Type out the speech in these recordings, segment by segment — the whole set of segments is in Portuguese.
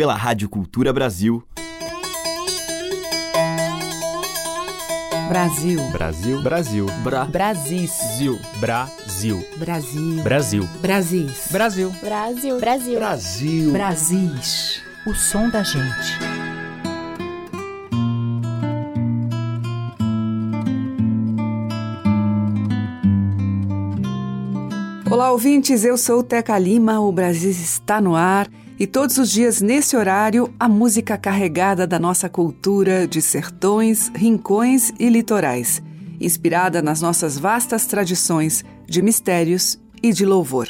pela Rádio Cultura Brasil. Brasil. Brasil. Brasil. Bra. Brasis. Brasil. Brasil. Brasil. Brasil. Brasis. Brasil. Brasil. Brasil. Brasil. Brasis. O som da gente. Olá, ouvintes. Eu sou Teca Lima. O Brasil está no ar. E todos os dias, nesse horário, a música carregada da nossa cultura de sertões, rincões e litorais, inspirada nas nossas vastas tradições de mistérios e de louvor.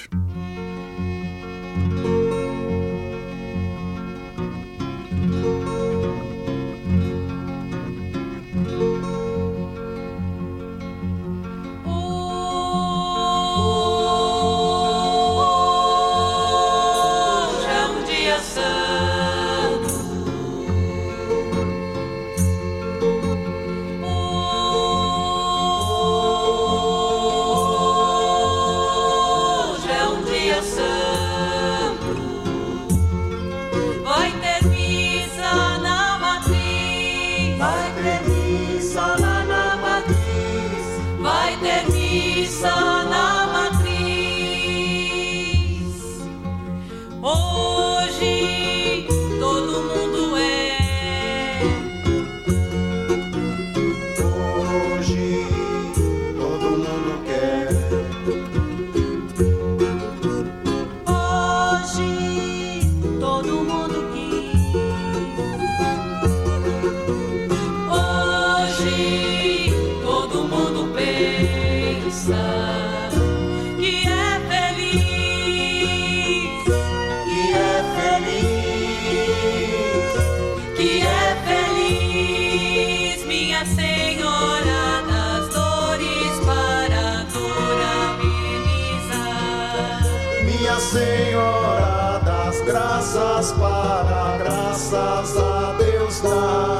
todo mundo pensa que é feliz, que é feliz, que é feliz, minha senhora das dores para dor amenizar, minha senhora das graças para graças a Deus dar.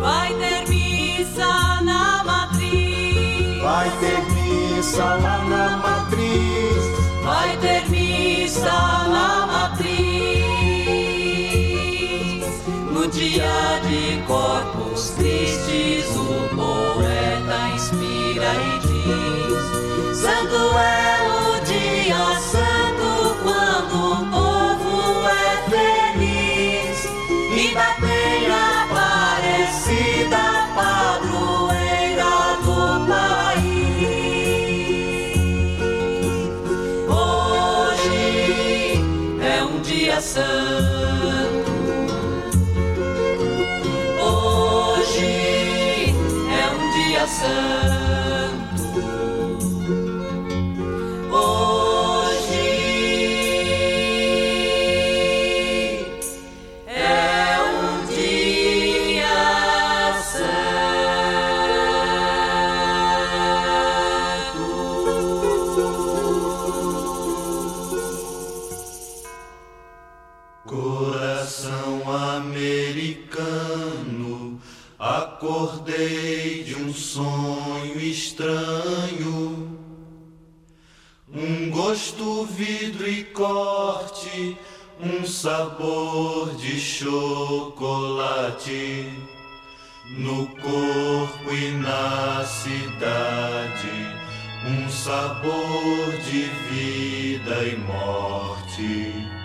Vai ter missa na matriz. Vai ter missa lá na matriz. Vai ter missa na matriz. No dia de corpos tristes, o poeta inspira e diz: Santo é santo. Hoje é um dia santo. E na cidade, um sabor de vida e morte.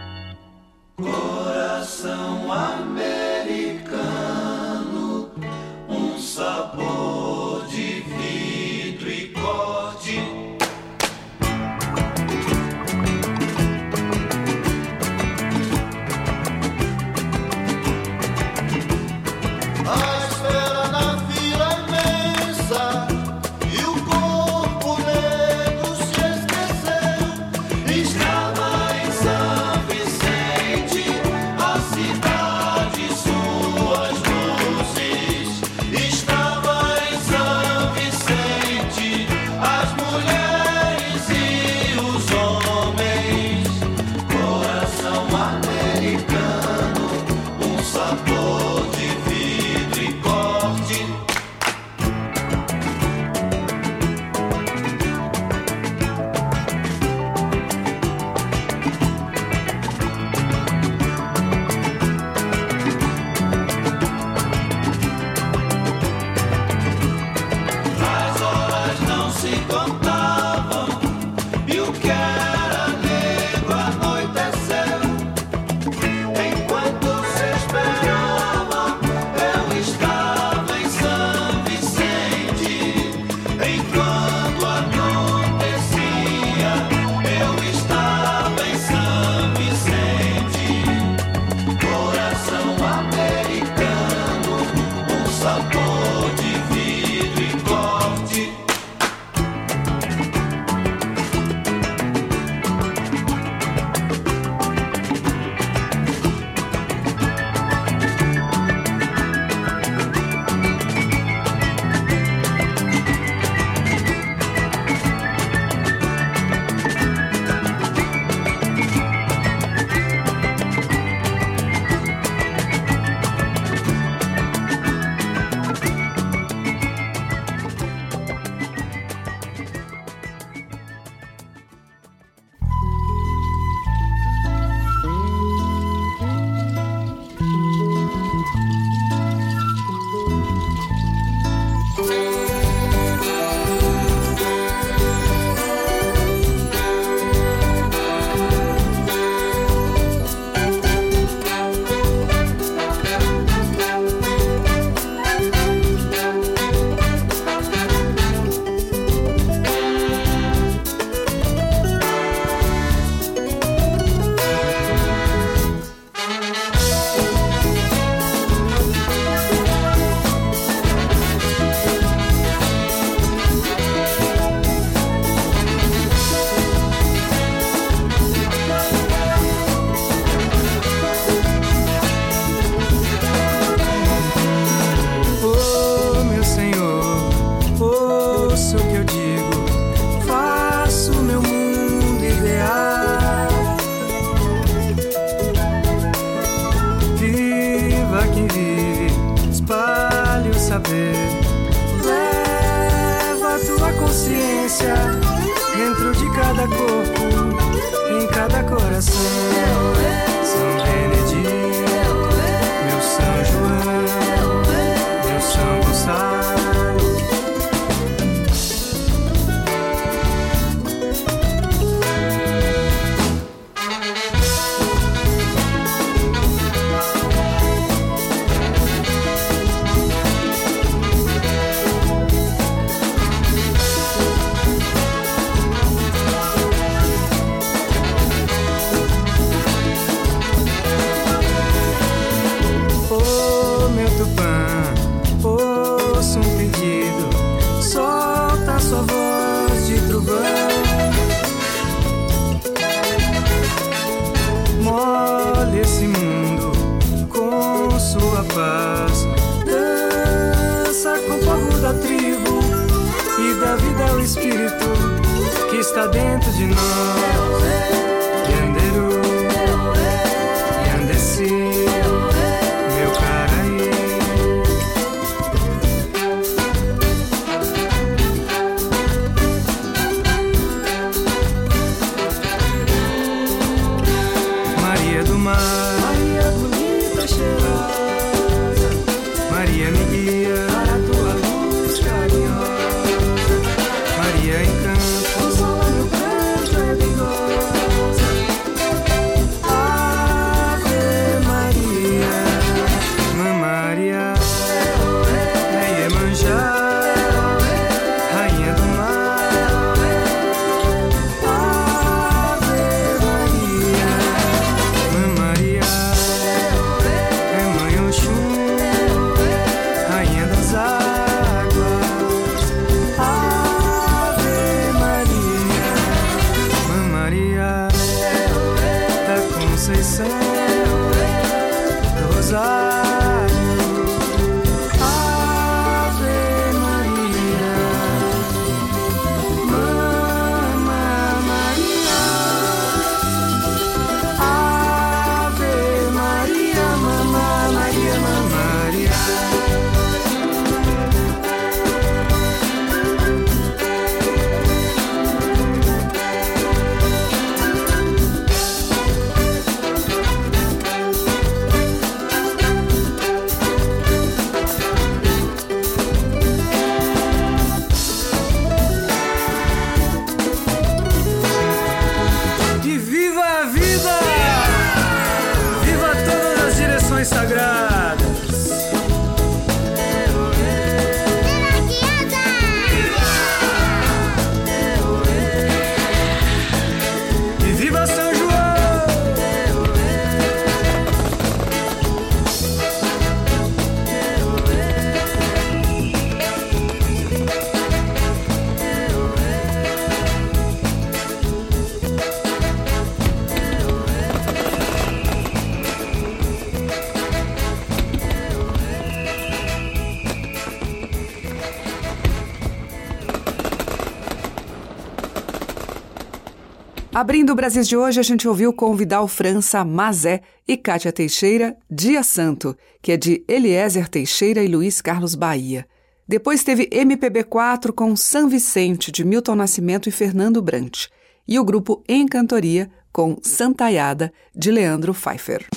Abrindo o Brasil de hoje, a gente ouviu com Vidal França, Mazé e Cátia Teixeira, Dia Santo, que é de Eliezer Teixeira e Luiz Carlos Bahia. Depois teve MPB4 com São Vicente, de Milton Nascimento e Fernando Brant. E o grupo Encantoria com Santaiada, de Leandro Pfeiffer.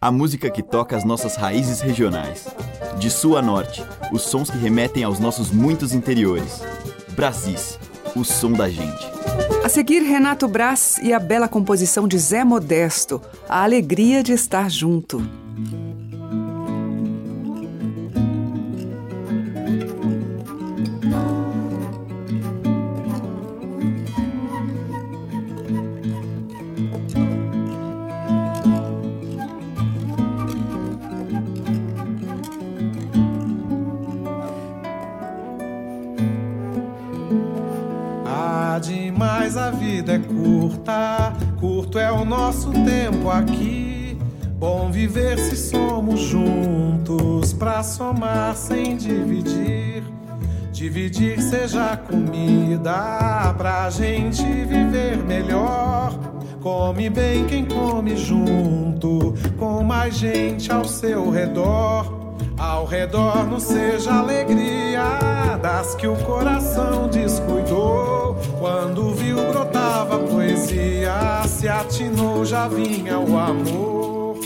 A música que toca as nossas raízes regionais. De sul a norte, os sons que remetem aos nossos muitos interiores. Brasis, o som da gente. A seguir, Renato Brás e a bela composição de Zé Modesto, A Alegria de Estar Junto. Curta, curto é o nosso tempo aqui. Bom viver se somos juntos, pra somar sem dividir. Dividir seja comida, pra gente viver melhor. Come bem quem come junto, com mais gente ao seu redor. Ao redor não seja alegria das que o coração descuidou. Quando viu brotava poesia, se atinou já vinha o amor.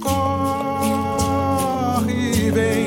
Corre, vem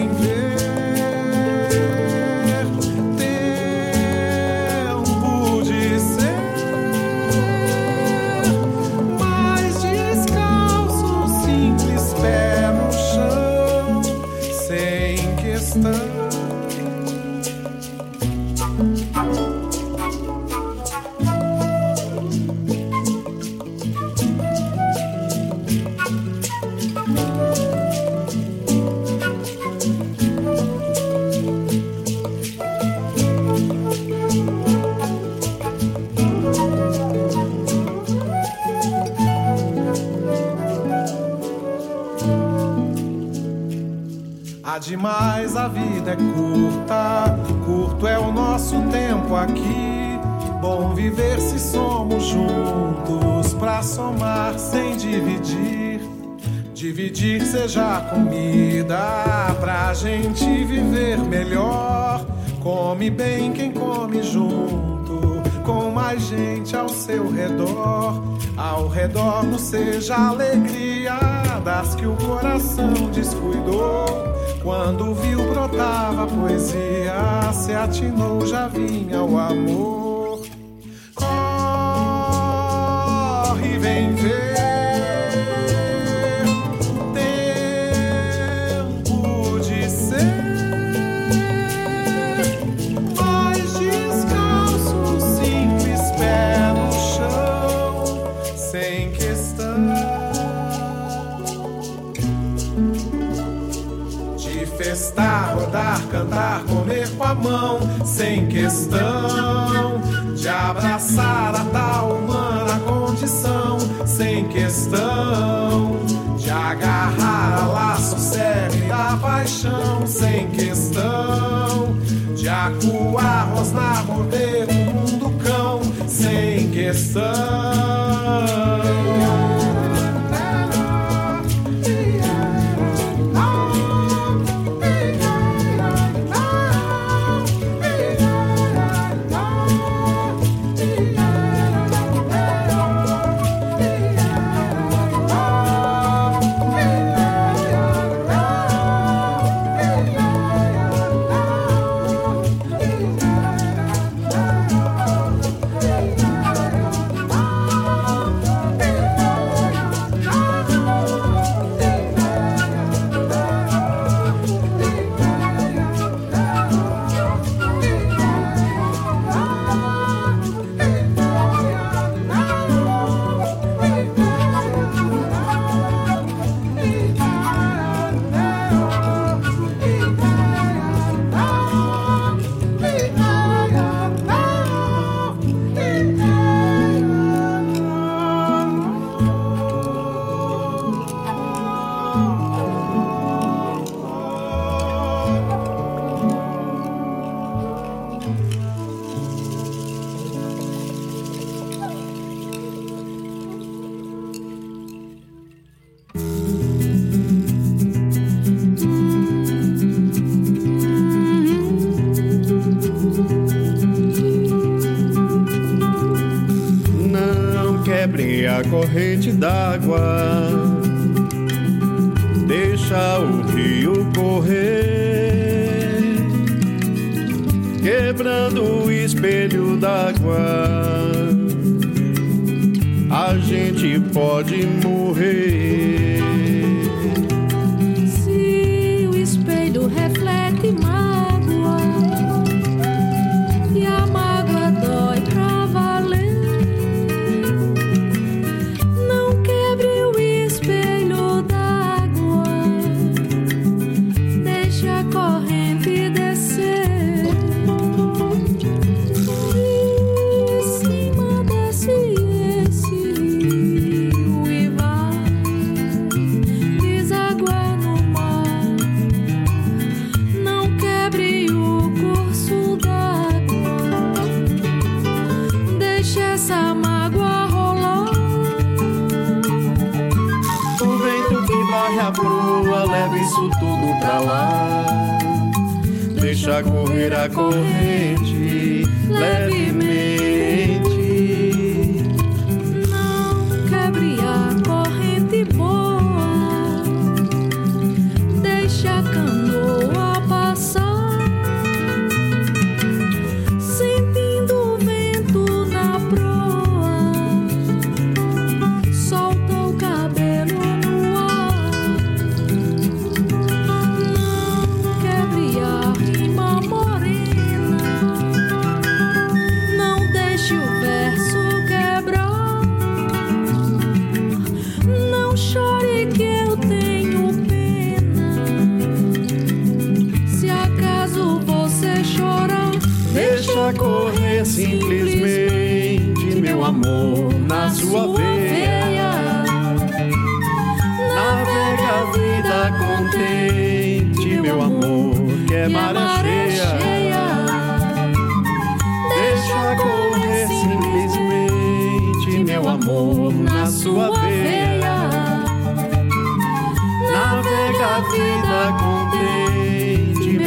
a vida é curta, curto é o nosso tempo aqui. Bom viver se somos juntos, pra somar sem dividir. Dividir seja comida, pra gente viver melhor. Come bem quem come junto, com mais gente ao seu redor. Ao redor não seja alegria das que o coração descuidou. Quando viu brotava poesia, se atinou já vinha o amor. a mão, sem questão de abraçar a tal humana condição, sem questão de agarrar a laço cego da paixão, sem questão de acuar, rosnar, morder o mundo cão, sem questão. corrente d'água, deixa o rio correr, quebrando o espelho da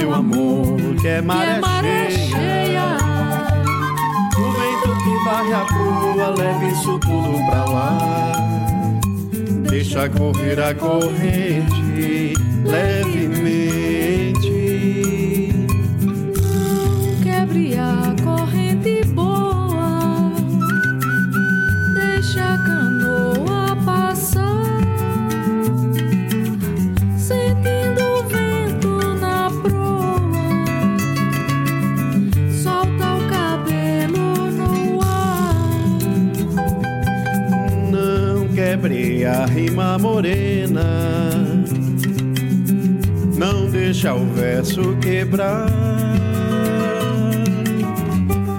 O amor, que é maré, que é maré cheia. cheia. O vento que varre a rua, leva isso tudo pra lá. Deixa correr a corrente, leve-me a rima morena não deixa o verso quebrar.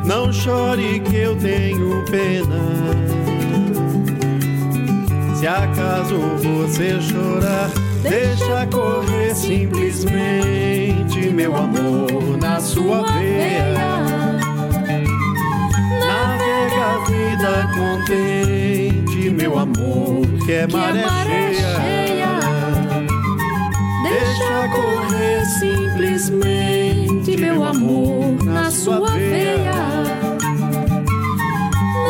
Não chore que eu tenho pena. Se acaso você chorar, deixa correr simplesmente meu amor na sua veia. Navega a vida contente meu amor, que é maré cheia. Deixa correr simplesmente meu amor na sua veia.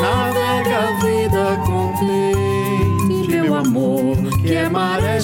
Navega a vida contente, meu amor, que é maré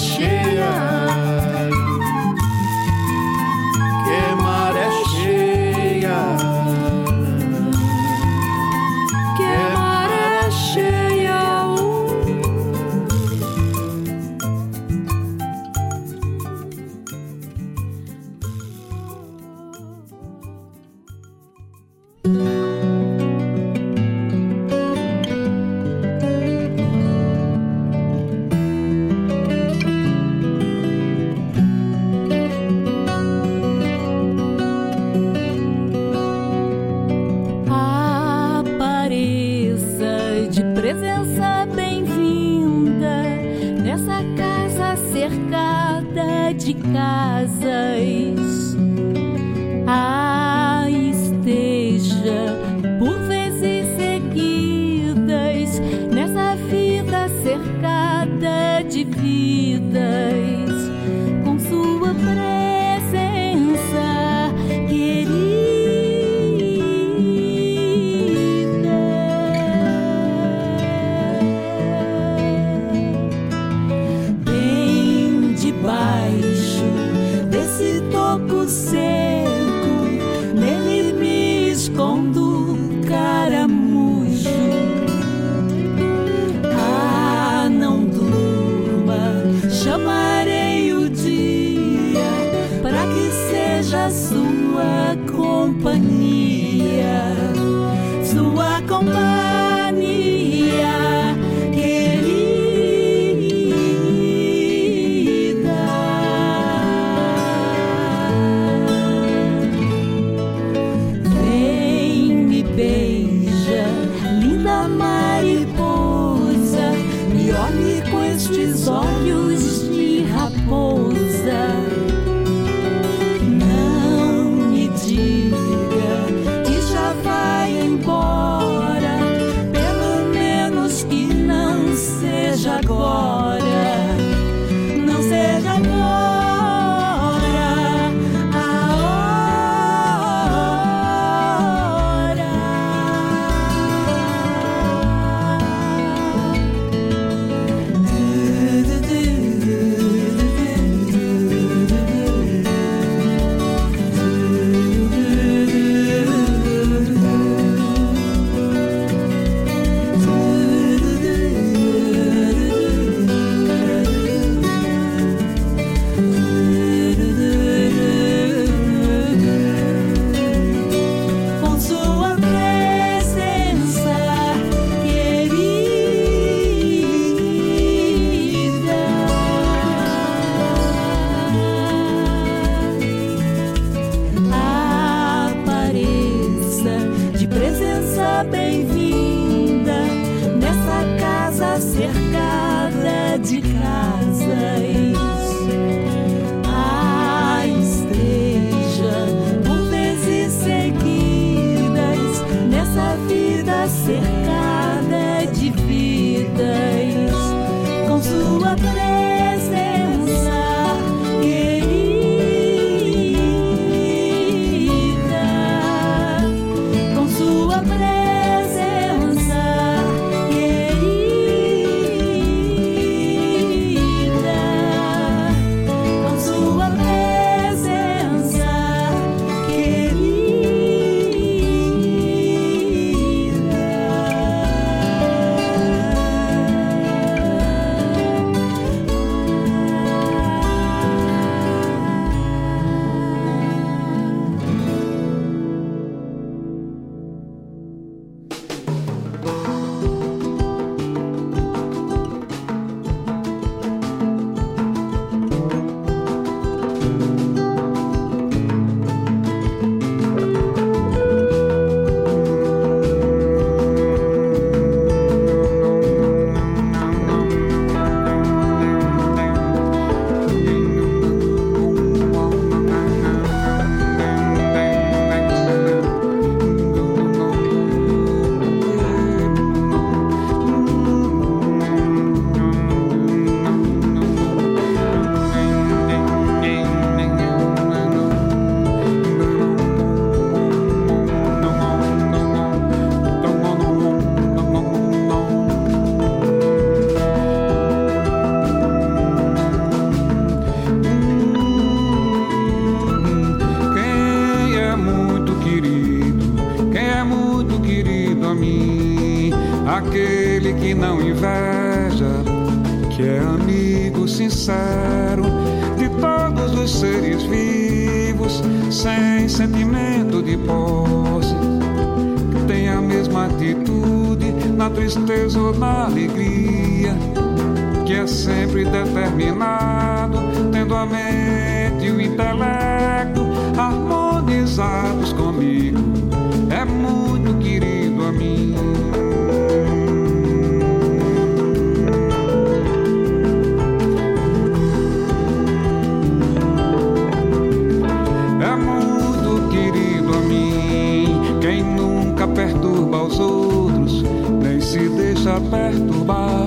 deixa perturbar.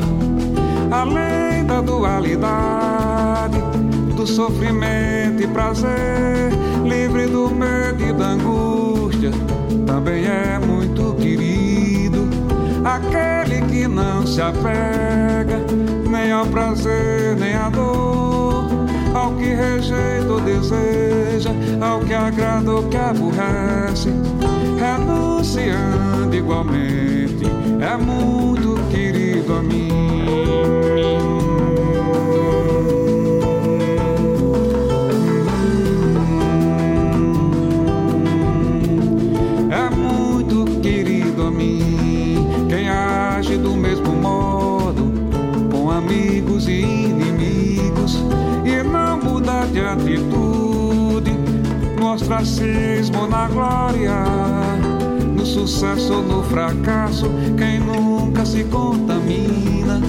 Além da dualidade do sofrimento e prazer, livre do medo e da angústia, também é muito querido aquele que não se apega nem ao prazer nem à dor, ao que rejeita ou deseja, ao que agrada ou que aborrece, renunciando igualmente, é muito querido a mim. Ostracismo, na glória, no sucesso no fracasso. Quem nunca se contamina,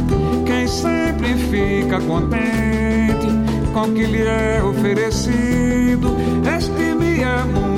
quem sempre fica contente com o que lhe é oferecido. Este me é muito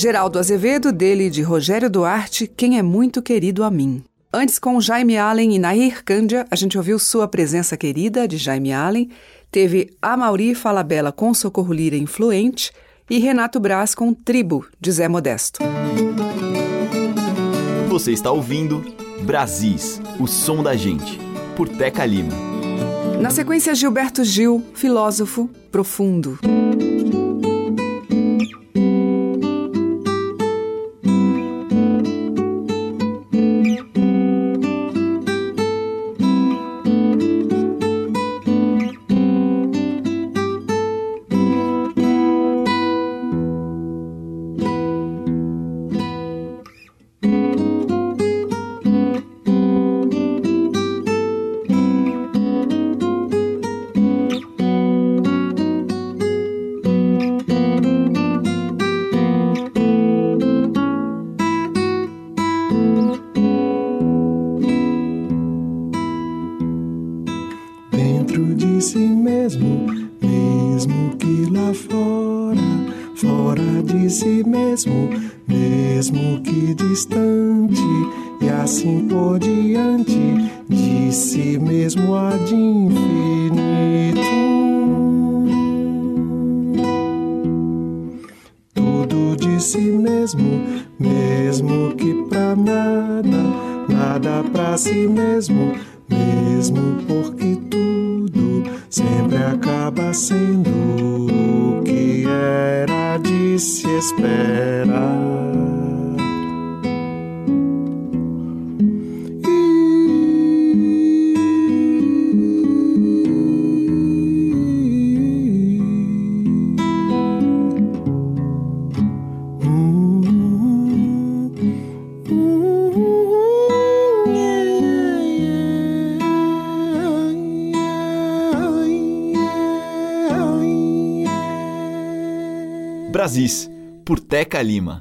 Geraldo Azevedo, dele e de Rogério Duarte, Quem é Muito Querido a Mim. Antes, com Jaime Allen e Nair Candia, a gente ouviu Sua Presença Querida, de Jaime Allen. Teve Amauri Falabella com Socorro Lira Influente e Renato Braz com Tribo, de Zé Modesto. Você está ouvindo Brasis, o som da gente, por Teca Lima. Na sequência, Gilberto Gil, filósofo profundo. Lima.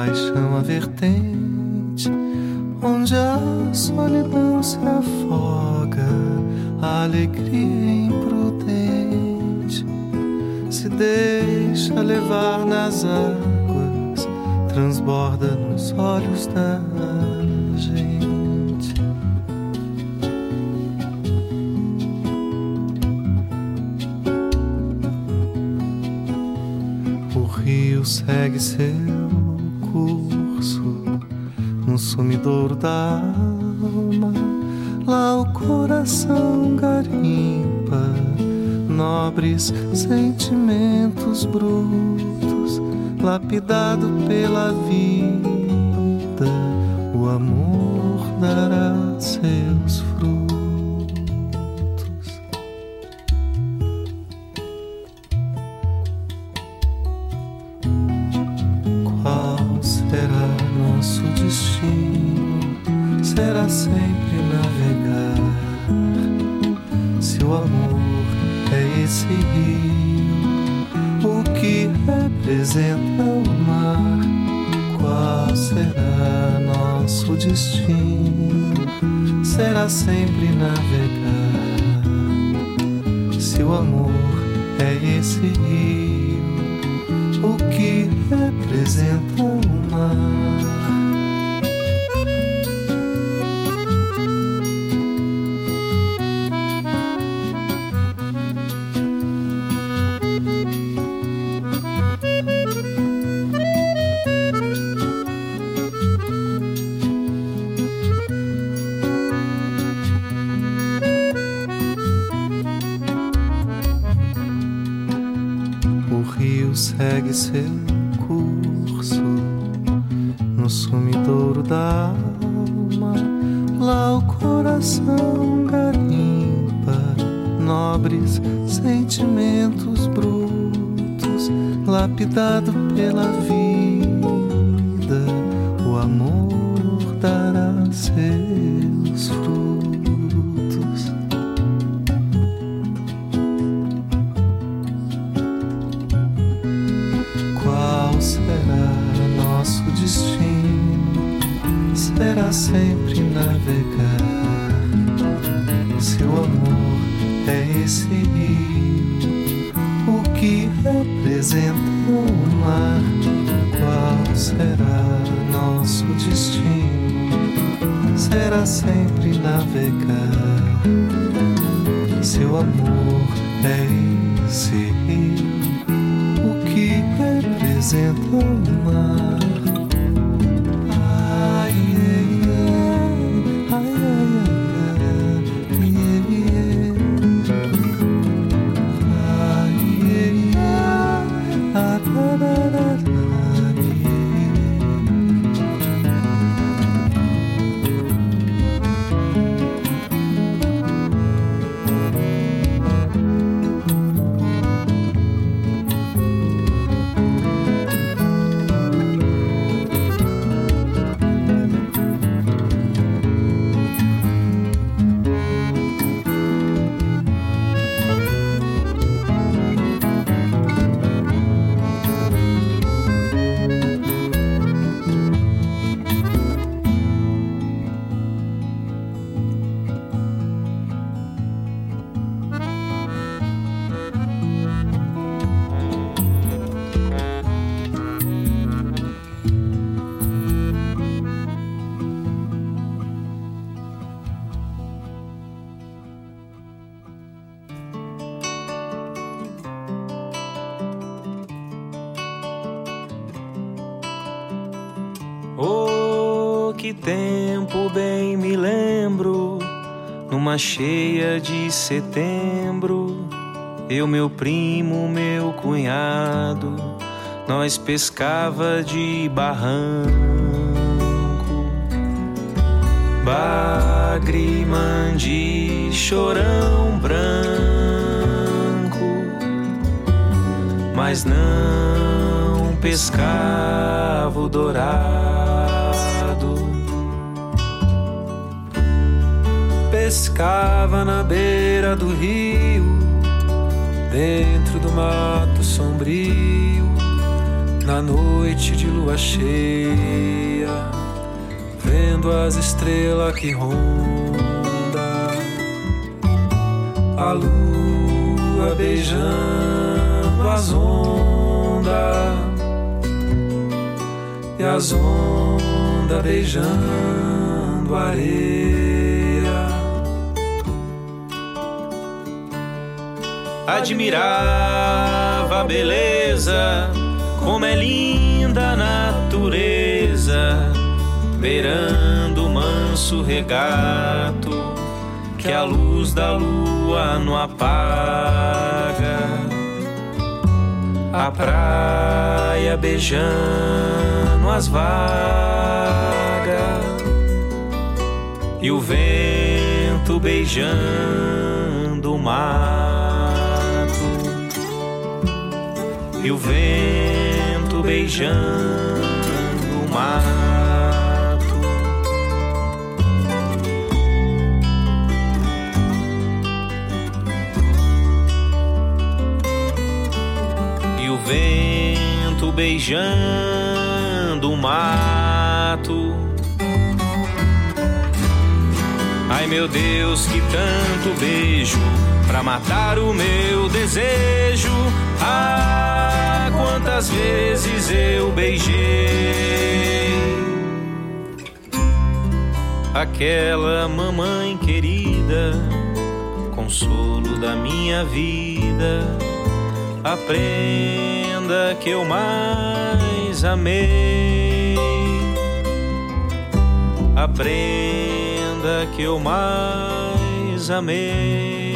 paixão a vertente, onde a solidão se afoga, a alegria imprudente se deixa levar nas águas, transborda nos olhos da cheia de setembro, eu, meu primo, meu cunhado, nós pescava de barranco, bagre, mandi, chorão branco mas não pescava o dourado. Pescava na beira do rio, dentro do mato sombrio, na noite de lua cheia, vendo as estrelas que ronda a lua beijando as ondas e as ondas beijando a areia. Admirava a beleza, como é linda a natureza, beirando o manso regato que a luz da lua não apaga. A praia beijando as vagas e o vento beijando o mato e o vento beijando o mato. vento beijando o mato. Ai meu Deus, que tanto beijo pra matar o meu desejo. Ah, quantas vezes eu beijei aquela mamãe querida, consolo da minha vida. Aprende prenda que eu mais amei. A prenda que eu mais amei.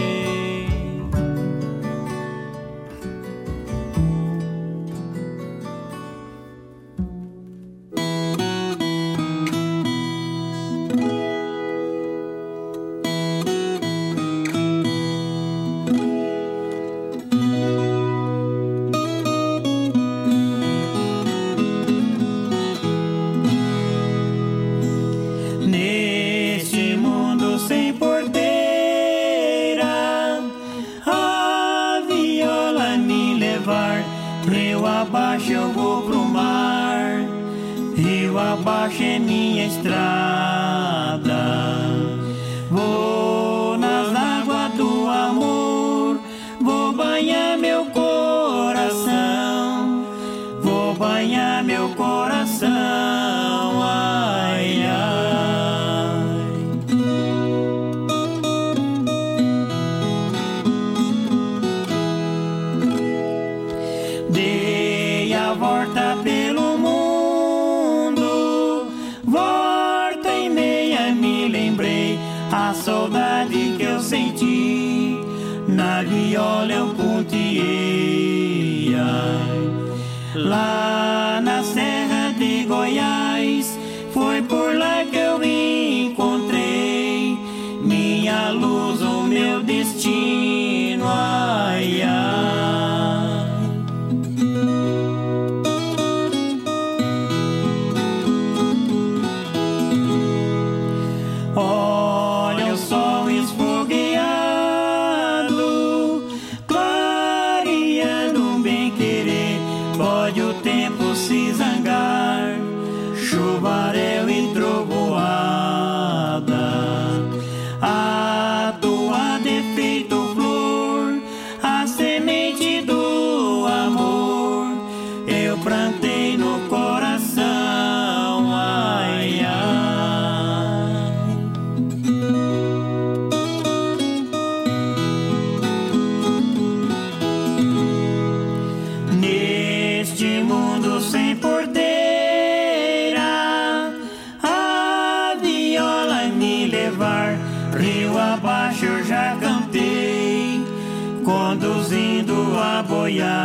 A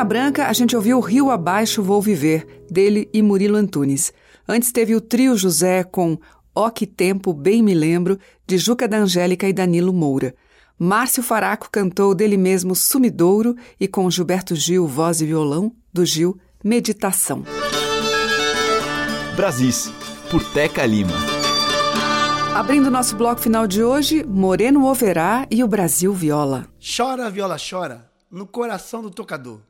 Pena Branca, a gente ouviu Rio Abaixo Vou Viver, dele e Murilo Antunes. Antes teve o trio José com Ó Que Tempo Bem Me Lembro, de Juca da Angélica e Danilo Moura. Márcio Faraco cantou dele mesmo Sumidouro e com Gilberto Gil, voz e violão, do Gil, Meditação. Brasis, por Teca Lima. Abrindo nosso bloco final de hoje, Moreno Overá e o Brasil Viola. Chora, viola, chora, no coração do tocador,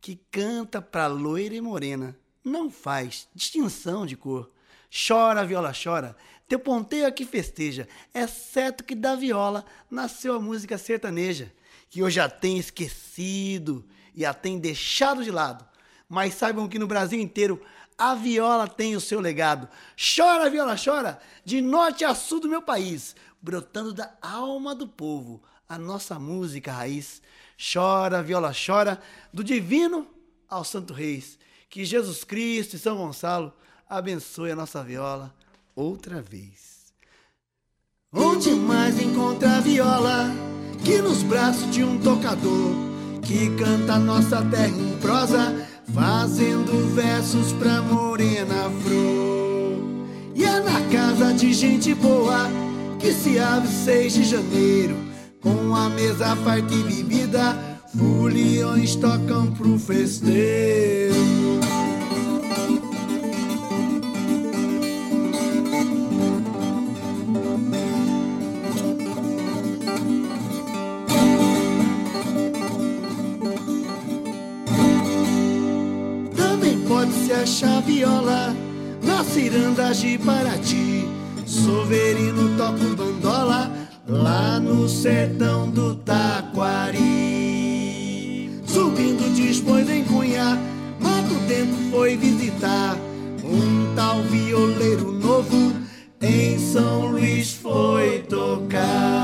que canta pra loira e morena, não faz distinção de cor. Chora, viola, chora, teu ponteio aqui festeja, é certo que da viola nasceu a música sertaneja, que eu já tenho esquecido e a tem deixado de lado. Mas saibam que no Brasil inteiro a viola tem o seu legado. Chora, viola, chora, de norte a sul do meu país, brotando da alma do povo, a nossa música raiz. Chora, viola, chora, do divino ao santo reis. Que Jesus Cristo e São Gonçalo abençoe a nossa viola outra vez. Onde mais encontra a viola que nos braços de um tocador que canta nossa terra em prosa, fazendo versos pra morena flor. E é na casa de gente boa que se abre 6 de janeiro, com a mesa farta e bebida, foliões tocam pro se achar viola na ciranda de Paraty. Soverino toca bandola lá no sertão do Taquari. Subindo dispôs em Cunha, Mato Tempo foi visitar um tal violeiro novo em São Luís foi tocar.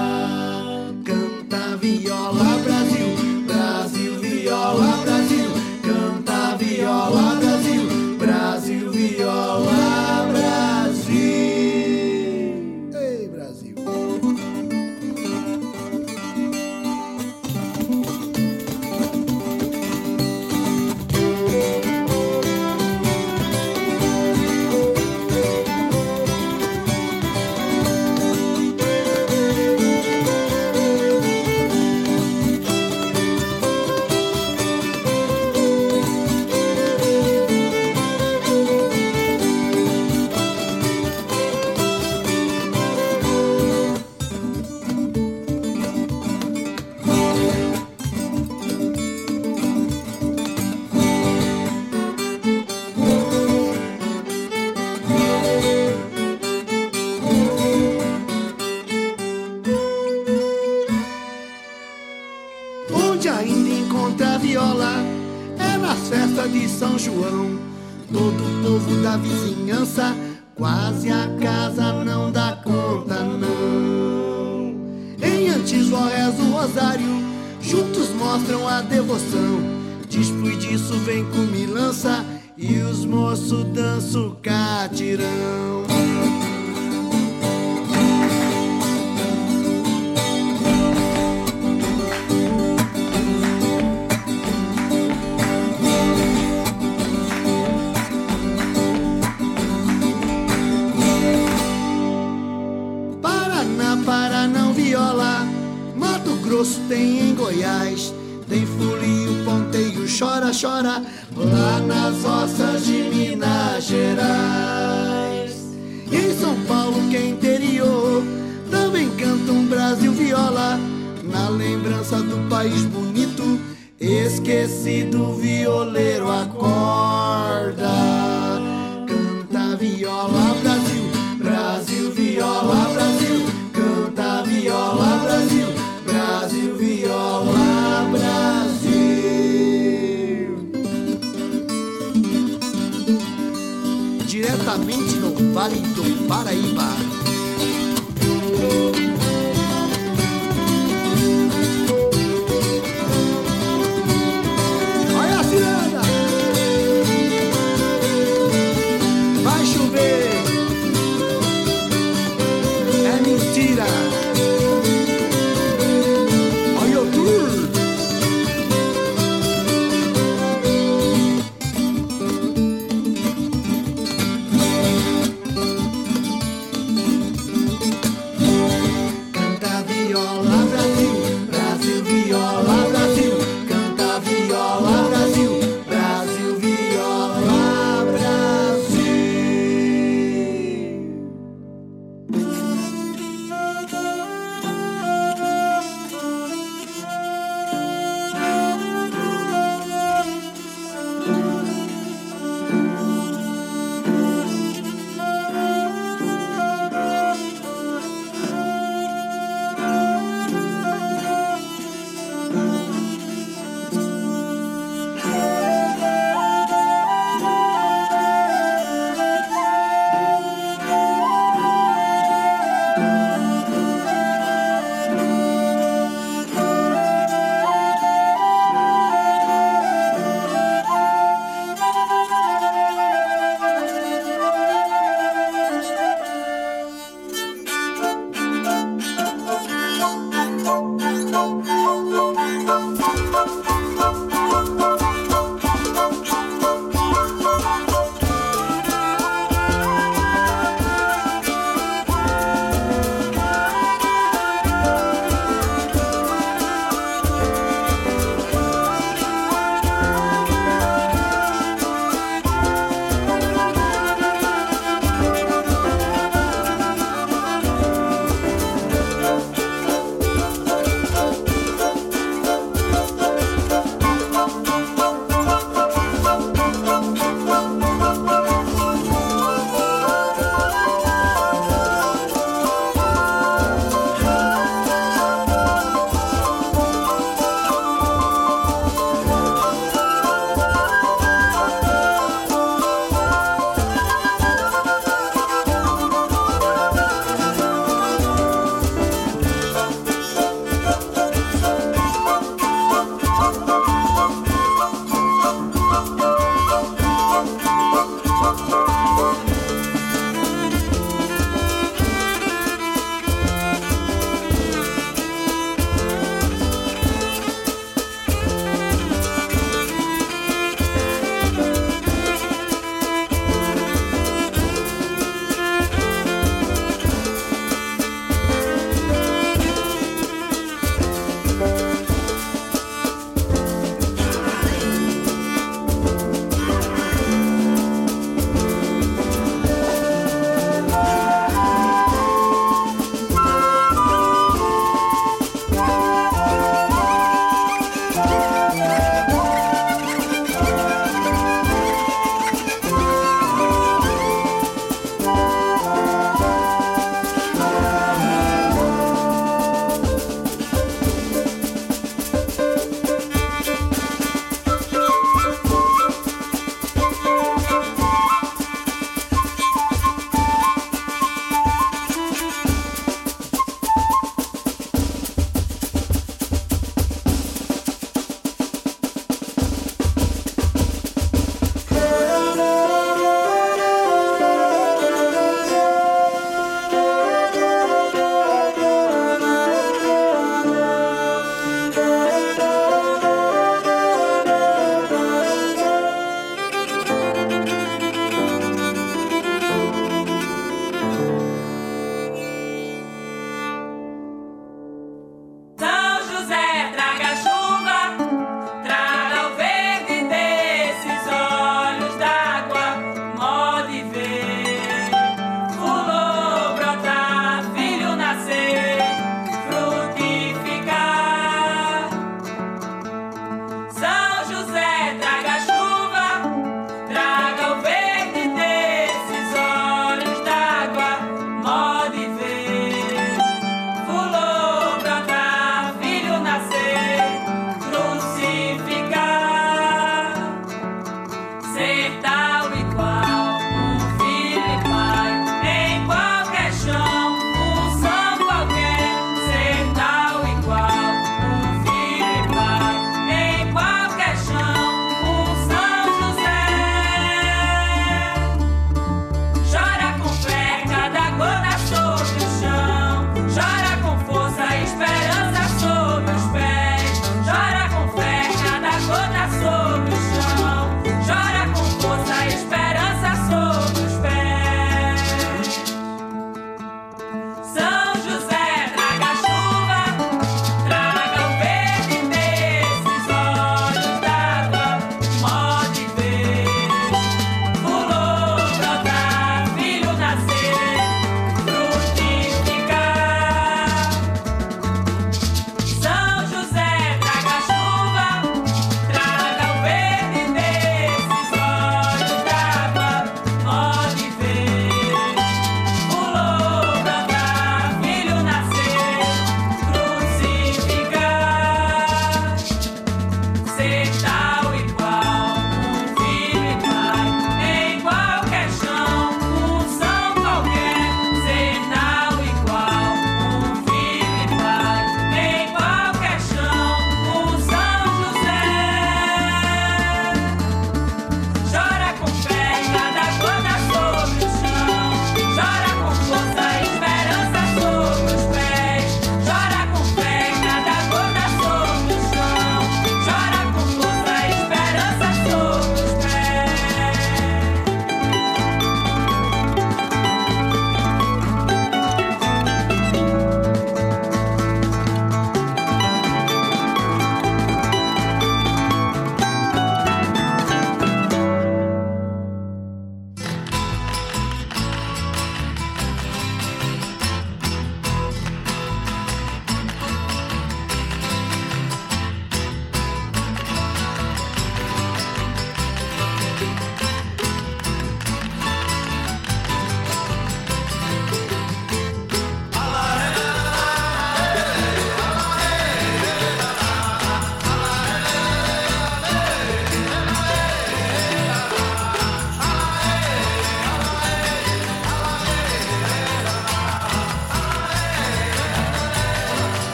Acorda. Canta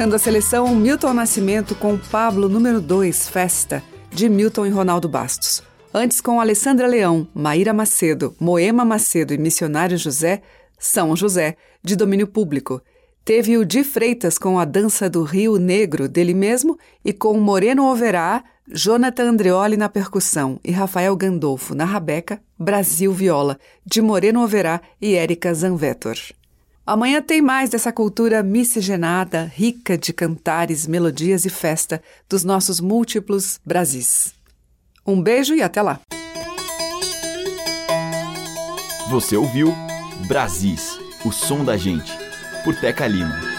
Fechando a seleção, Milton Nascimento com Pablo número 2, Festa, de Milton e Ronaldo Bastos. Antes com Alessandra Leão, Maíra Macedo, Moema Macedo e Missionário José, São José, de domínio público. Teve o Di Freitas com a Dança do Rio Negro, dele mesmo, e com Moreno Overá, Jonathan Andreoli na percussão e Rafael Gandolfo na rabeca, Brasil Viola, de Moreno Overá e Érica Zanvetor. Amanhã tem mais dessa cultura miscigenada, rica de cantares, melodias e festa dos nossos múltiplos Brasis. Um beijo e até lá! Você ouviu Brasis, o som da gente, por Teca Lima.